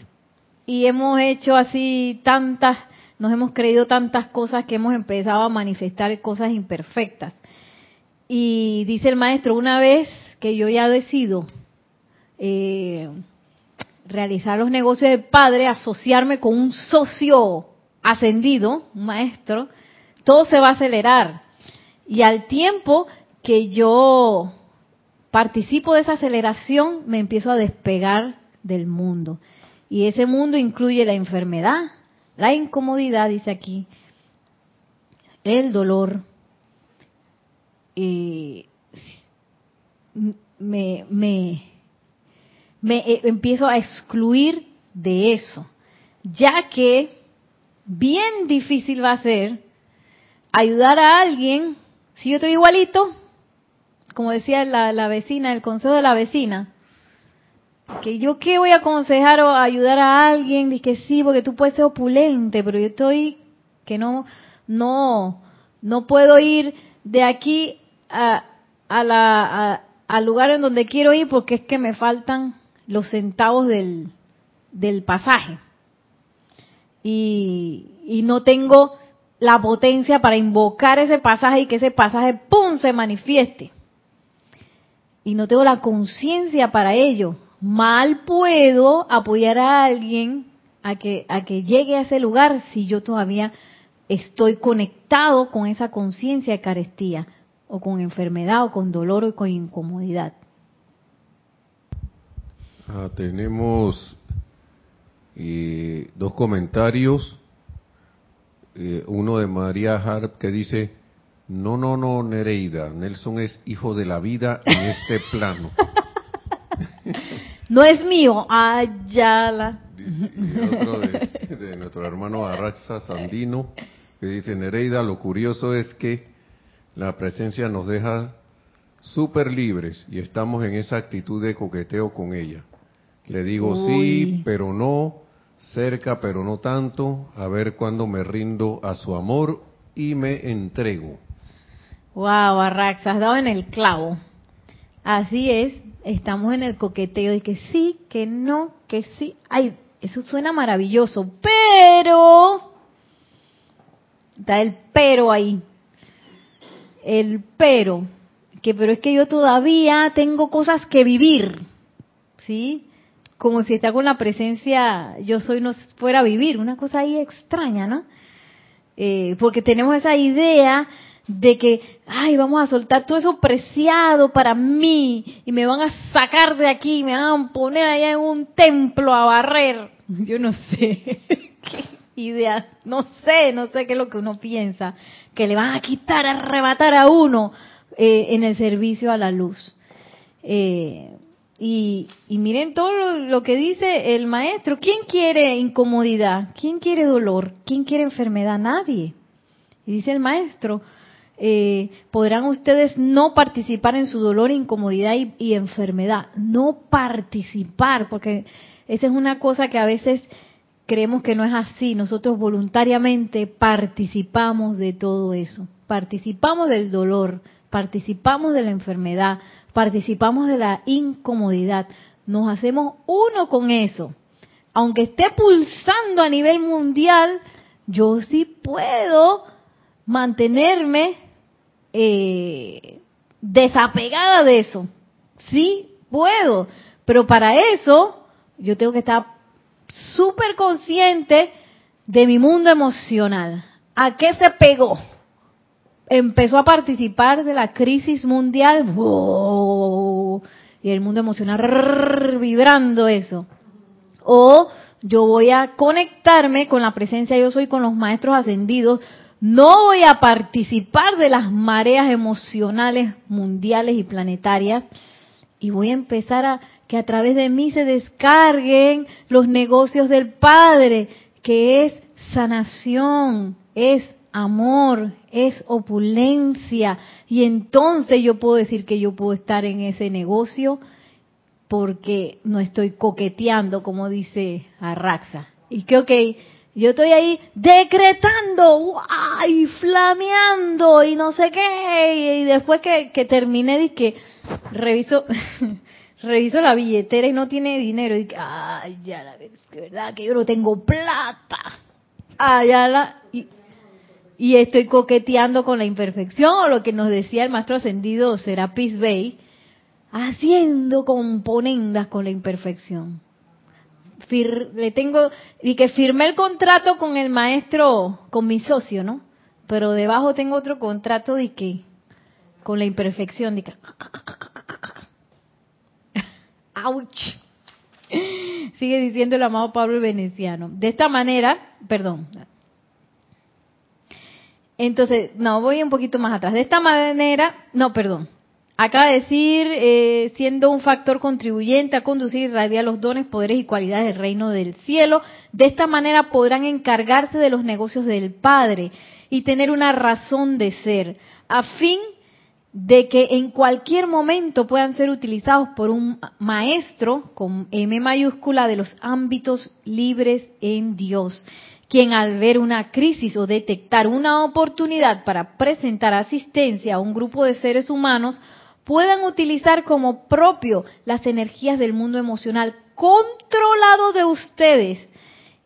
y hemos hecho así tantas nos hemos creído tantas cosas que hemos empezado a manifestar cosas imperfectas. Y dice el maestro, una vez que yo ya decido eh, realizar los negocios del padre, asociarme con un socio ascendido, un maestro, todo se va a acelerar. Y al tiempo que yo participo de esa aceleración, me empiezo a despegar del mundo. Y ese mundo incluye la enfermedad, la incomodidad, dice aquí, el dolor, me, me, me eh, empiezo a excluir de eso, ya que bien difícil va a ser ayudar a alguien si yo estoy igualito, como decía la, la vecina, el consejo de la vecina, que yo qué voy a aconsejar o ayudar a alguien, dice que sí, porque tú puedes ser opulente, pero yo estoy que no, no, no puedo ir de aquí a, a la, al lugar en donde quiero ir porque es que me faltan los centavos del, del pasaje. Y, y no tengo la potencia para invocar ese pasaje y que ese pasaje, ¡pum!, se manifieste. Y no tengo la conciencia para ello mal puedo apoyar a alguien a que, a que llegue a ese lugar si yo todavía estoy conectado con esa conciencia de carestía, o con enfermedad, o con dolor, o con incomodidad. Ah, tenemos eh, dos comentarios. Eh, uno de María Harp que dice, no, no, no, Nereida, Nelson es hijo de la vida en este plano. no es mío, Ayala. Y otro de, nuestro hermano Arraxa Sandino, que dice, Nereida, lo curioso es que la presencia nos deja súper libres y estamos en esa actitud de coqueteo con ella. Le digo sí, pero no, cerca, pero no tanto, a ver cuándo me rindo a su amor y me entrego. Wow, Arraxa, has dado en el clavo. Así es, estamos en el coqueteo de que sí, que no, que sí. Ay, eso suena maravilloso, pero está el pero ahí. El pero que pero es que yo todavía tengo cosas que vivir, ¿sí? Como si está con la presencia, yo soy no fuera a vivir, una cosa ahí extraña, ¿no? Eh, porque tenemos esa idea de que, ay, vamos a soltar todo eso preciado para mí y me van a sacar de aquí, me van a poner allá en un templo a barrer. Yo no sé qué idea, no sé, no sé qué es lo que uno piensa, que le van a quitar, a arrebatar a uno eh, en el servicio a la luz. Eh, y, miren todo lo, que dice el maestro. ¿Quién quiere incomodidad? ¿Quién quiere dolor? ¿Quién quiere enfermedad? Nadie. Y dice el maestro, eh, podrán ustedes no participar en su dolor, incomodidad y, enfermedad. No participar, porque esa es una cosa que a veces creemos que no es así. Nosotros voluntariamente participamos de todo eso. Participamos del dolor, participamos de la enfermedad, participamos de la incomodidad, nos hacemos uno con eso. Aunque esté pulsando a nivel mundial, yo sí puedo mantenerme eh, desapegada de eso. Sí puedo, pero para eso yo tengo que estar súper consciente de mi mundo emocional. ¿A qué se pegó? empezó a participar de la crisis mundial y el mundo emocional vibrando eso. O yo voy a conectarme con la presencia yo soy con los maestros ascendidos, no voy a participar de las mareas emocionales mundiales y planetarias y voy a empezar a que a través de mí se descarguen los negocios del Padre, que es sanación, es amor, es opulencia. Y entonces yo puedo decir que yo puedo estar en ese negocio porque no estoy coqueteando, como dice Arraxa. Y que, ok, yo estoy ahí decretando, y flameando y no sé qué. Y después que, que terminé, que reviso, reviso la billetera y no tiene dinero. Y ay, ya la ves, que verdad que yo no tengo plata. Ah, ya y, y estoy coqueteando con la imperfección, o lo que nos decía el maestro ascendido Serapis Bey, haciendo componendas con la imperfección. Le tengo, y que firmé el contrato con el maestro, con mi socio, ¿no? Pero debajo tengo otro contrato de que, con la imperfección, de que, ¡Auch! Sigue diciendo el amado Pablo Veneciano. De esta manera, perdón, entonces, no, voy un poquito más atrás. De esta manera, no, perdón. Acaba de decir, eh, siendo un factor contribuyente a conducir y los dones, poderes y cualidades del reino del cielo. De esta manera podrán encargarse de los negocios del Padre y tener una razón de ser, a fin de que en cualquier momento puedan ser utilizados por un maestro con M mayúscula de los ámbitos libres en Dios quien al ver una crisis o detectar una oportunidad para presentar asistencia a un grupo de seres humanos, puedan utilizar como propio las energías del mundo emocional controlado de ustedes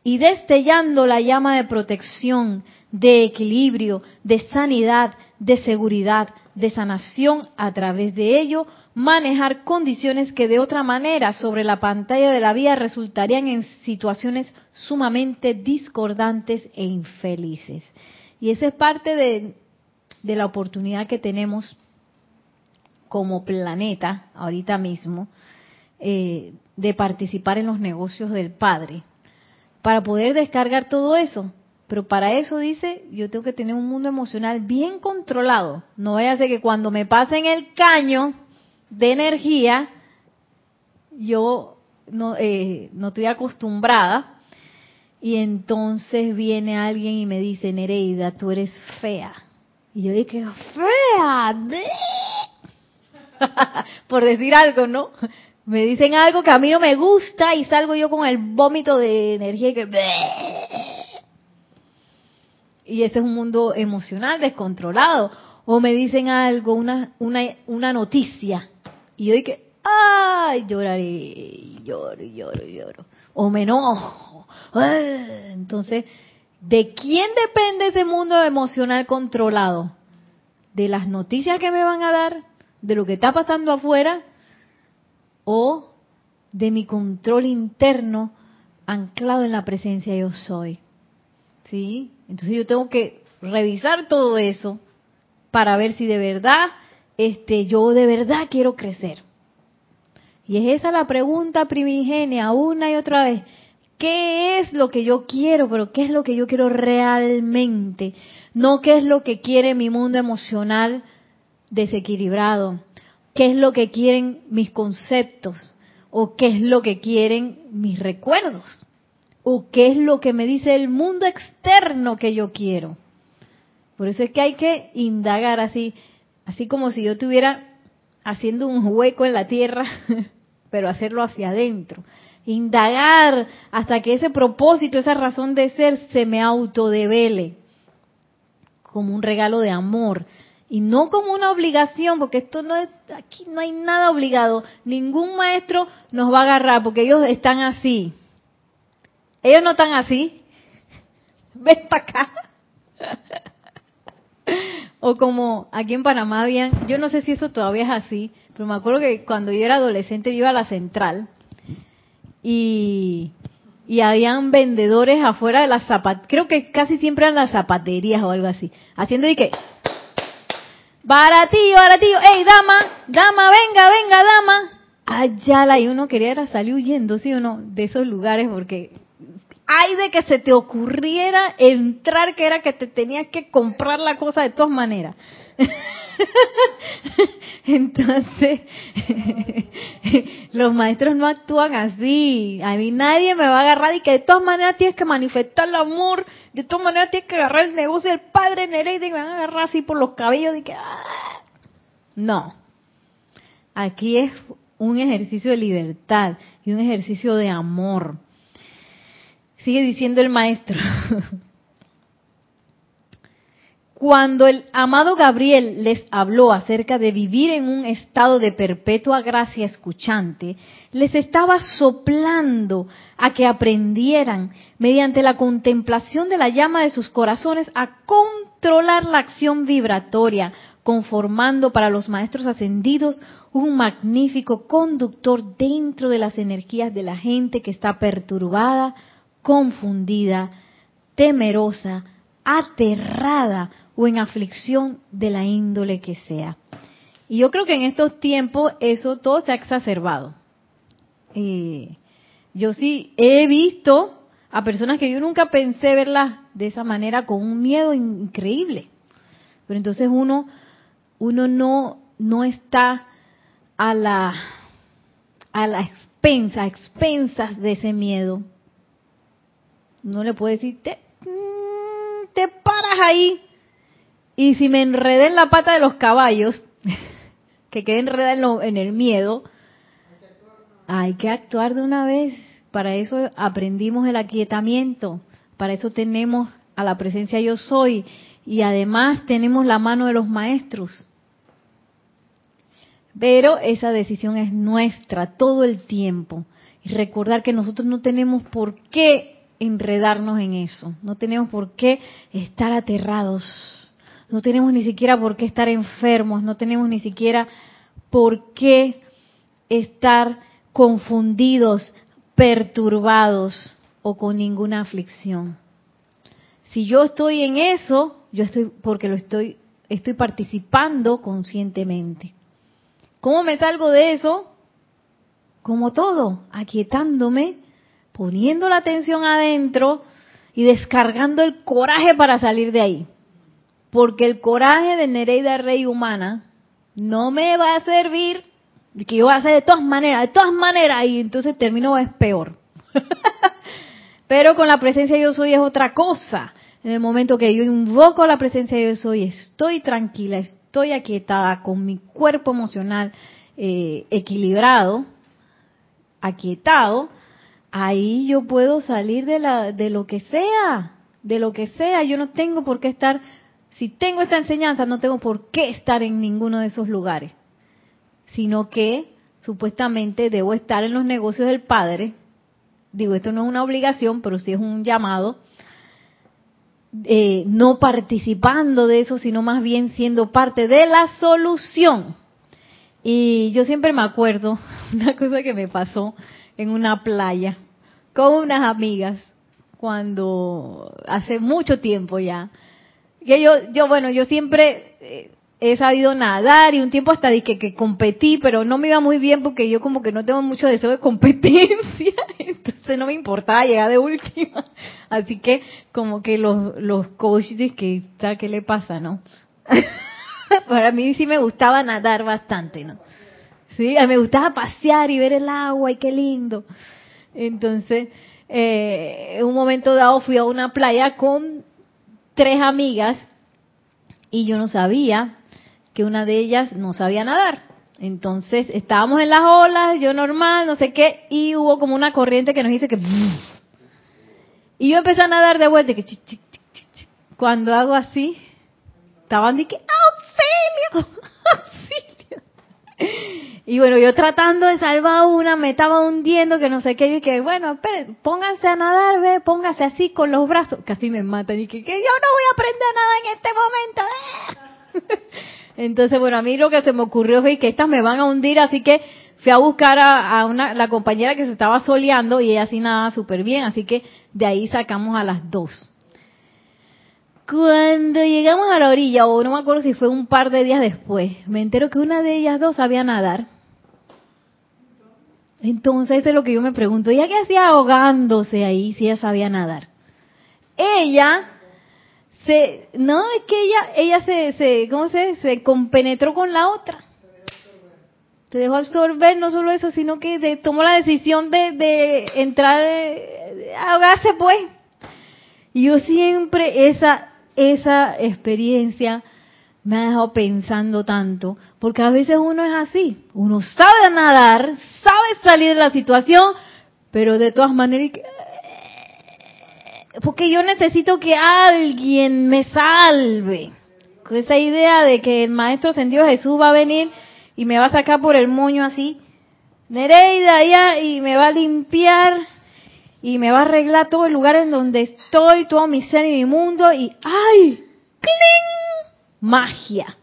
y destellando la llama de protección, de equilibrio, de sanidad, de seguridad, de sanación a través de ello, manejar condiciones que de otra manera sobre la pantalla de la vida resultarían en situaciones sumamente discordantes e infelices. Y esa es parte de, la oportunidad que tenemos como planeta ahorita mismo eh, de participar en los negocios del Padre, para poder descargar todo eso. Pero para eso dice, yo tengo que tener un mundo emocional bien controlado. No vaya a ser que cuando me pasen el caño, de energía, yo no, eh, no estoy acostumbrada, y entonces viene alguien y me dice, Nereida, tú eres fea. Y yo dije, fea, por decir algo, ¿no? Me dicen algo que a mí no me gusta y salgo yo con el vómito de energía y que... Y ese es un mundo emocional descontrolado. O me dicen algo, una, una, una noticia y yo dije, ay, lloraré, lloro, lloro, lloro. O me enojo. Entonces, ¿de quién depende ese mundo emocional controlado? ¿De las noticias que me van a dar? De lo que está pasando afuera o de mi control interno anclado en la presencia yo soy. ¿Sí? Entonces yo tengo que revisar todo eso para ver si de verdad este yo de verdad quiero crecer. Y es esa la pregunta primigenia una y otra vez. ¿Qué es lo que yo quiero? Pero ¿qué es lo que yo quiero realmente? No qué es lo que quiere mi mundo emocional desequilibrado. ¿Qué es lo que quieren mis conceptos? ¿O qué es lo que quieren mis recuerdos? ¿O qué es lo que me dice el mundo externo que yo quiero? Por eso es que hay que indagar así, así como si yo estuviera haciendo un hueco en la tierra, pero hacerlo hacia adentro. Indagar hasta que ese propósito, esa razón de ser se me autodevele como un regalo de amor y no como una obligación, porque esto no es, aquí no hay nada obligado. Ningún maestro nos va a agarrar porque ellos están así. Ellos no están así. Ven para acá. o como aquí en Panamá habían, yo no sé si eso todavía es así, pero me acuerdo que cuando yo era adolescente yo iba a la central y, y habían vendedores afuera de las zapaterías, creo que casi siempre eran las zapaterías o algo así, haciendo y que Baratillo, baratillo. Ey, dama, dama, venga, venga, dama. Allá la y uno quería salir huyendo, ¿sí o no? De esos lugares porque hay de que se te ocurriera entrar que era que te tenías que comprar la cosa de todas maneras. Entonces, los maestros no actúan así. A mí nadie me va a agarrar y que de todas maneras tienes que manifestar el amor, de todas maneras tienes que agarrar el negocio del padre Nereida y me van a agarrar así por los cabellos y que... ¡ah! No. Aquí es un ejercicio de libertad y un ejercicio de amor. Sigue diciendo el maestro. Cuando el amado Gabriel les habló acerca de vivir en un estado de perpetua gracia escuchante, les estaba soplando a que aprendieran, mediante la contemplación de la llama de sus corazones, a controlar la acción vibratoria, conformando para los maestros ascendidos un magnífico conductor dentro de las energías de la gente que está perturbada, confundida, temerosa, aterrada o en aflicción de la índole que sea. Y yo creo que en estos tiempos eso todo se ha exacerbado. Eh, yo sí he visto a personas que yo nunca pensé verlas de esa manera con un miedo increíble. Pero entonces uno, uno no, no está a la, a la expensa, a expensas de ese miedo. No le puede decir, te, mm, te paras ahí y si me enredé en la pata de los caballos, que quedé enredada en, en el miedo, hay que actuar de una vez. Para eso aprendimos el aquietamiento, para eso tenemos a la presencia yo soy y además tenemos la mano de los maestros. Pero esa decisión es nuestra todo el tiempo. Y recordar que nosotros no tenemos por qué enredarnos en eso, no tenemos por qué estar aterrados no tenemos ni siquiera por qué estar enfermos, no tenemos ni siquiera por qué estar confundidos, perturbados o con ninguna aflicción. Si yo estoy en eso, yo estoy porque lo estoy estoy participando conscientemente. ¿Cómo me salgo de eso? Como todo, aquietándome, poniendo la atención adentro y descargando el coraje para salir de ahí. Porque el coraje de Nereida Rey humana no me va a servir, que yo voy a hacer de todas maneras, de todas maneras, y entonces termino es peor. Pero con la presencia yo soy es otra cosa. En el momento que yo invoco la presencia yo soy, estoy tranquila, estoy aquietada, con mi cuerpo emocional eh, equilibrado, aquietado, ahí yo puedo salir de, la, de lo que sea, de lo que sea. Yo no tengo por qué estar si tengo esta enseñanza, no tengo por qué estar en ninguno de esos lugares, sino que supuestamente debo estar en los negocios del Padre. Digo, esto no es una obligación, pero sí es un llamado. Eh, no participando de eso, sino más bien siendo parte de la solución. Y yo siempre me acuerdo una cosa que me pasó en una playa con unas amigas cuando hace mucho tiempo ya. Que yo, yo bueno, yo siempre eh, he sabido nadar y un tiempo hasta dije que, competí, pero no me iba muy bien porque yo como que no tengo mucho deseo de competencia, entonces no me importaba llegar de última. Así que como que los, los coaches que, ¿qué le pasa, no? Para mí sí me gustaba nadar bastante, ¿no? Sí, me gustaba pasear y ver el agua y qué lindo. Entonces, eh, en un momento dado fui a una playa con tres amigas y yo no sabía que una de ellas no sabía nadar. Entonces estábamos en las olas, yo normal, no sé qué, y hubo como una corriente que nos dice que... Y yo empecé a nadar de vuelta, que cuando hago así, estaban de que ¡Auxilio! Y bueno, yo tratando de salvar una, me estaba hundiendo, que no sé qué, y que bueno, esperen, pónganse a nadar, ve, pónganse así con los brazos. Casi me matan, y que, que yo no voy a aprender nada en este momento. Entonces, bueno, a mí lo que se me ocurrió fue que estas me van a hundir, así que fui a buscar a, una, la compañera que se estaba soleando y ella así nadaba súper bien, así que de ahí sacamos a las dos. Cuando llegamos a la orilla, o no me acuerdo si fue un par de días después, me entero que una de ellas dos sabía nadar. Entonces, eso es lo que yo me pregunto, ¿ella qué hacía ahogándose ahí si ella sabía nadar? Ella se, no, es que ella, ella se, se, ¿cómo se, se compenetró con la otra. Te dejó absorber no solo eso, sino que tomó la decisión de, de entrar, de ahogarse pues. Y yo siempre esa esa experiencia me ha dejado pensando tanto, porque a veces uno es así, uno sabe nadar, sabe salir de la situación, pero de todas maneras, porque yo necesito que alguien me salve. Con esa idea de que el Maestro Ascendido Jesús va a venir y me va a sacar por el moño así, Nereida, ya, y me va a limpiar y me va a arreglar todo el lugar en donde estoy, todo mi ser y mi mundo y ¡ay! ¡Cling! Magia.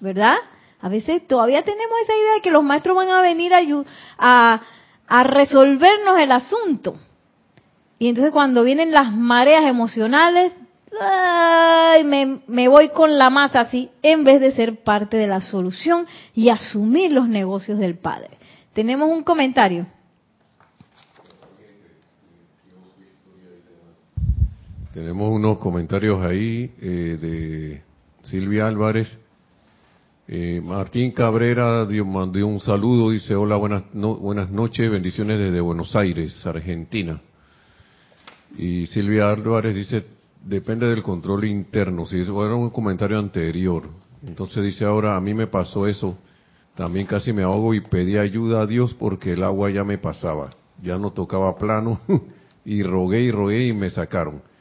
¿Verdad? A veces todavía tenemos esa idea de que los maestros van a venir a, a, resolvernos el asunto. Y entonces cuando vienen las mareas emocionales, ¡ay! Me, me voy con la masa así, en vez de ser parte de la solución y asumir los negocios del Padre. Tenemos un comentario. Tenemos unos comentarios ahí eh, de Silvia Álvarez. Eh, Martín Cabrera dio, mandó un saludo, dice hola, buenas, buenas noches, bendiciones desde Buenos Aires, Argentina. Y Silvia Álvarez dice, depende del control interno, si eso era un comentario anterior. Entonces dice ahora, a mí me pasó eso, también casi me ahogo y pedí ayuda a Dios porque el agua ya me pasaba, ya no tocaba plano y rogué y rogué y me sacaron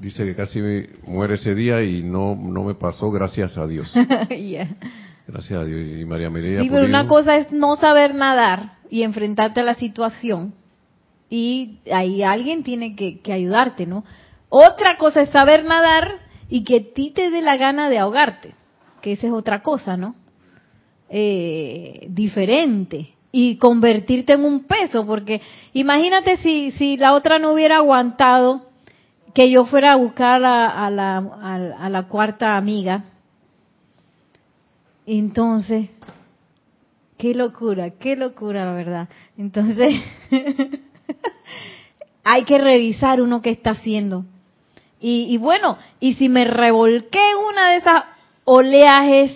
dice que casi muere ese día y no, no me pasó, gracias a Dios. Gracias a Dios. Y María María. Sí, pero una cosa es no saber nadar y enfrentarte a la situación. Y ahí alguien tiene que, ayudarte, ¿no? Otra cosa es saber nadar y que a ti te dé la gana de ahogarte. Que esa es otra cosa, ¿no? Eh, diferente. Y convertirte en un peso, porque imagínate si, si la otra no hubiera aguantado que yo fuera a buscar a, la, a, la cuarta amiga. Entonces, qué locura, qué locura, la verdad. Entonces, hay que revisar uno qué está haciendo. Y, y, bueno, y si me revolqué una de esas oleajes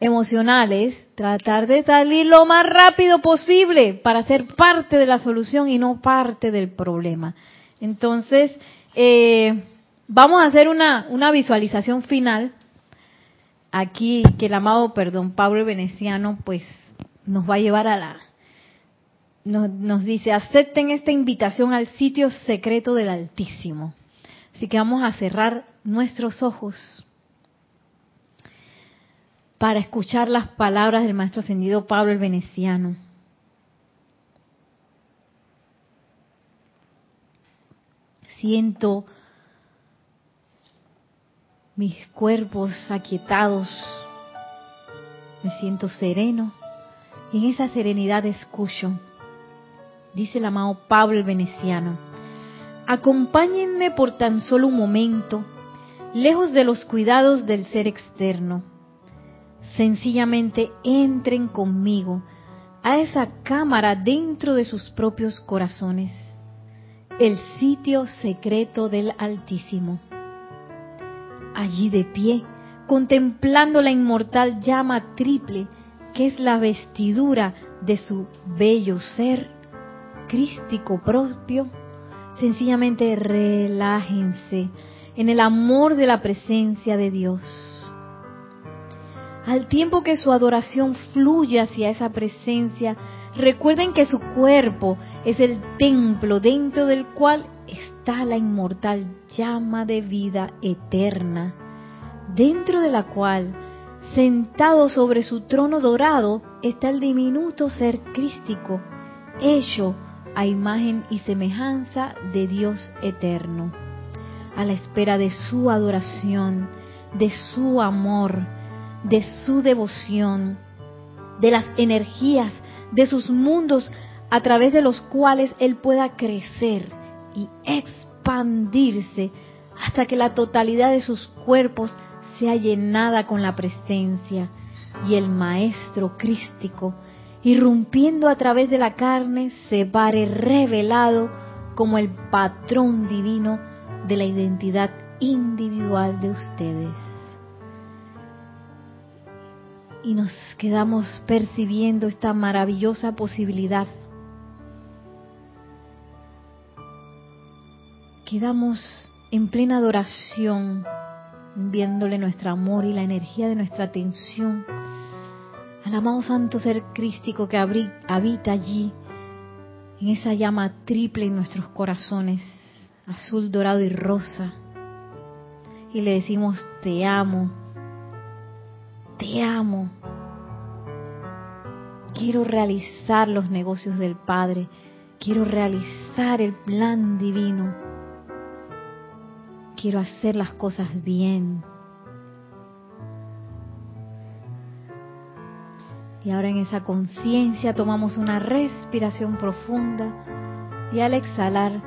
emocionales, tratar de salir lo más rápido posible para ser parte de la solución y no parte del problema. Entonces, eh, vamos a hacer una, una visualización final. Aquí que el amado, perdón, Pablo Veneciano, pues nos va a llevar a la... Nos, nos dice, acepten esta invitación al sitio secreto del Altísimo. Así que vamos a cerrar nuestros ojos para escuchar las palabras del Maestro Ascendido Pablo el Veneciano. Siento mis cuerpos aquietados, me siento sereno y en esa serenidad escucho. Dice el amado Pablo el Veneciano, acompáñenme por tan solo un momento, lejos de los cuidados del ser externo. Sencillamente entren conmigo a esa cámara dentro de sus propios corazones, el sitio secreto del Altísimo. Allí de pie, contemplando la inmortal llama triple que es la vestidura de su bello ser crístico propio, sencillamente relájense en el amor de la presencia de Dios. Al tiempo que su adoración fluye hacia esa presencia, recuerden que su cuerpo es el templo dentro del cual está la inmortal llama de vida eterna dentro de la cual, sentado sobre su trono dorado, está el diminuto ser crístico, hecho a imagen y semejanza de Dios eterno, a la espera de su adoración, de su amor, de su devoción, de las energías, de sus mundos a través de los cuales Él pueda crecer y expandirse hasta que la totalidad de sus cuerpos sea llenada con la presencia y el Maestro crístico, irrumpiendo a través de la carne, se pare revelado como el patrón divino de la identidad individual de ustedes. Y nos quedamos percibiendo esta maravillosa posibilidad. Quedamos en plena adoración enviándole nuestro amor y la energía de nuestra atención al amado Santo Ser Crístico que habita allí, en esa llama triple en nuestros corazones, azul, dorado y rosa. Y le decimos, te amo, te amo. Quiero realizar los negocios del Padre, quiero realizar el plan divino quiero hacer las cosas bien. Y ahora en esa conciencia tomamos una respiración profunda y al exhalar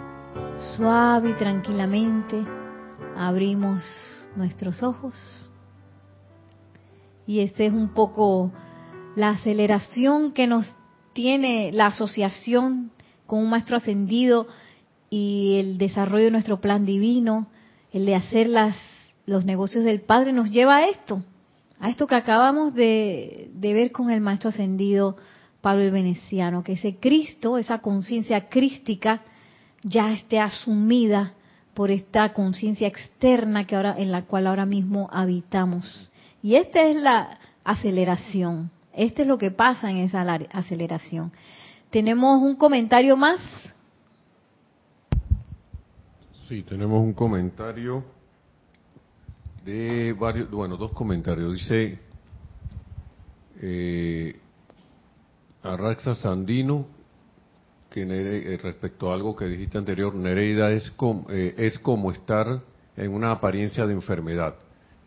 suave y tranquilamente abrimos nuestros ojos. Y esta es un poco la aceleración que nos tiene la asociación con un maestro ascendido y el desarrollo de nuestro plan divino el de hacer las, los negocios del Padre nos lleva a esto, a esto que acabamos de, ver con el Maestro Ascendido Pablo el Veneciano, que ese Cristo, esa conciencia crística, ya esté asumida por esta conciencia externa que ahora, en la cual ahora mismo habitamos. Y esta es la aceleración. Este es lo que pasa en esa aceleración. Tenemos un comentario más. Sí, tenemos un comentario de varios, bueno, dos comentarios. Dice eh, Arraxa Sandino, que eh, respecto a algo que dijiste anterior, Nereida es como, eh, es como estar en una apariencia de enfermedad.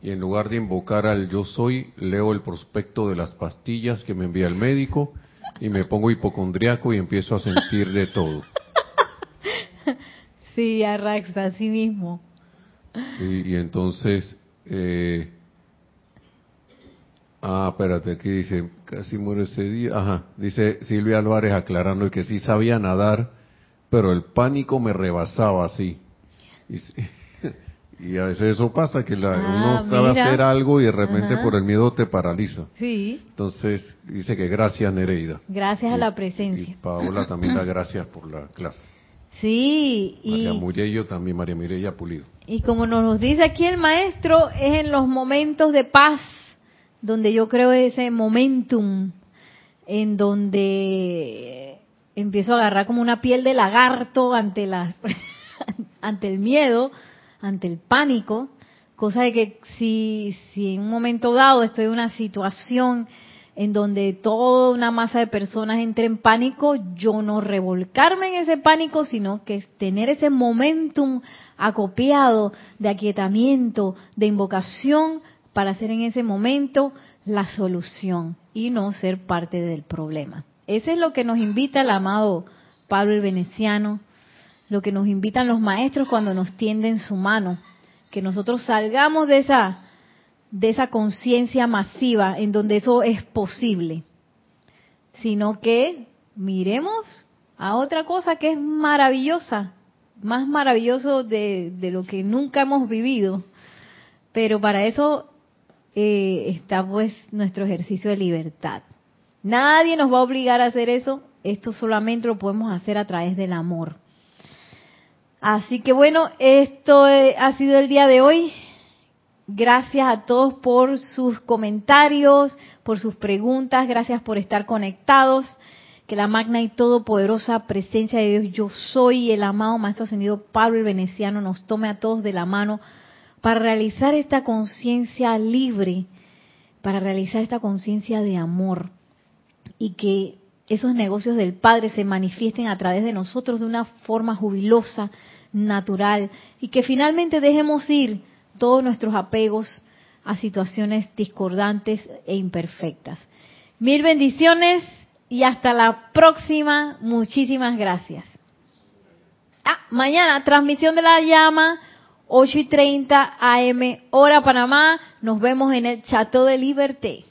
Y en lugar de invocar al yo soy, leo el prospecto de las pastillas que me envía el médico y me pongo hipocondriaco y empiezo a sentir de todo. Sí, Arraxa, así mismo. y entonces, eh, ah, espérate, aquí dice, casi muere ese día, ajá, dice Silvia Álvarez aclarando que sí sabía nadar, pero el pánico me rebasaba así. Y, a veces eso pasa, que la, ah, uno sabe hacer algo y de repente por el miedo te paraliza. Sí. Entonces dice que gracias Nereida. Gracias a la presencia. Y Paola también da gracias por la clase. Sí, y María también, María Mireya Pulido. Y como nos dice aquí el maestro, es en los momentos de paz donde yo creo ese momentum en donde empiezo a agarrar como una piel de lagarto ante la ante el miedo, ante el pánico, cosa de que si si en un momento dado estoy en una situación en donde toda una masa de personas entre en pánico, yo no revolcarme en ese pánico, sino que tener ese momentum acopiado de aquietamiento, de invocación, para ser en ese momento la solución y no ser parte del problema. Ese es lo que nos invita el amado Pablo el Veneciano, lo que nos invitan los maestros cuando nos tienden su mano, que nosotros salgamos de esa de esa conciencia masiva en donde eso es posible, sino que miremos a otra cosa que es maravillosa, más maravilloso de, lo que nunca hemos vivido. Pero para eso eh, está pues nuestro ejercicio de libertad. Nadie nos va a obligar a hacer eso, esto solamente lo podemos hacer a través del amor. Así que bueno, esto eh, ha sido el día de hoy. Gracias a todos por sus comentarios, por sus preguntas, gracias por estar conectados. Que la magna y todopoderosa presencia de Dios, yo soy el amado Maestro Ascendido Pablo el Veneciano, nos tome a todos de la mano para realizar esta conciencia libre, para realizar esta conciencia de amor y que esos negocios del Padre se manifiesten a través de nosotros de una forma jubilosa, natural y que finalmente dejemos ir todos nuestros apegos a situaciones discordantes e imperfectas. Mil bendiciones y hasta la próxima. Muchísimas gracias. Ah, mañana, transmisión de la llama, 8 y 30 AM, hora Panamá. Nos vemos en el Chateau de Liberté.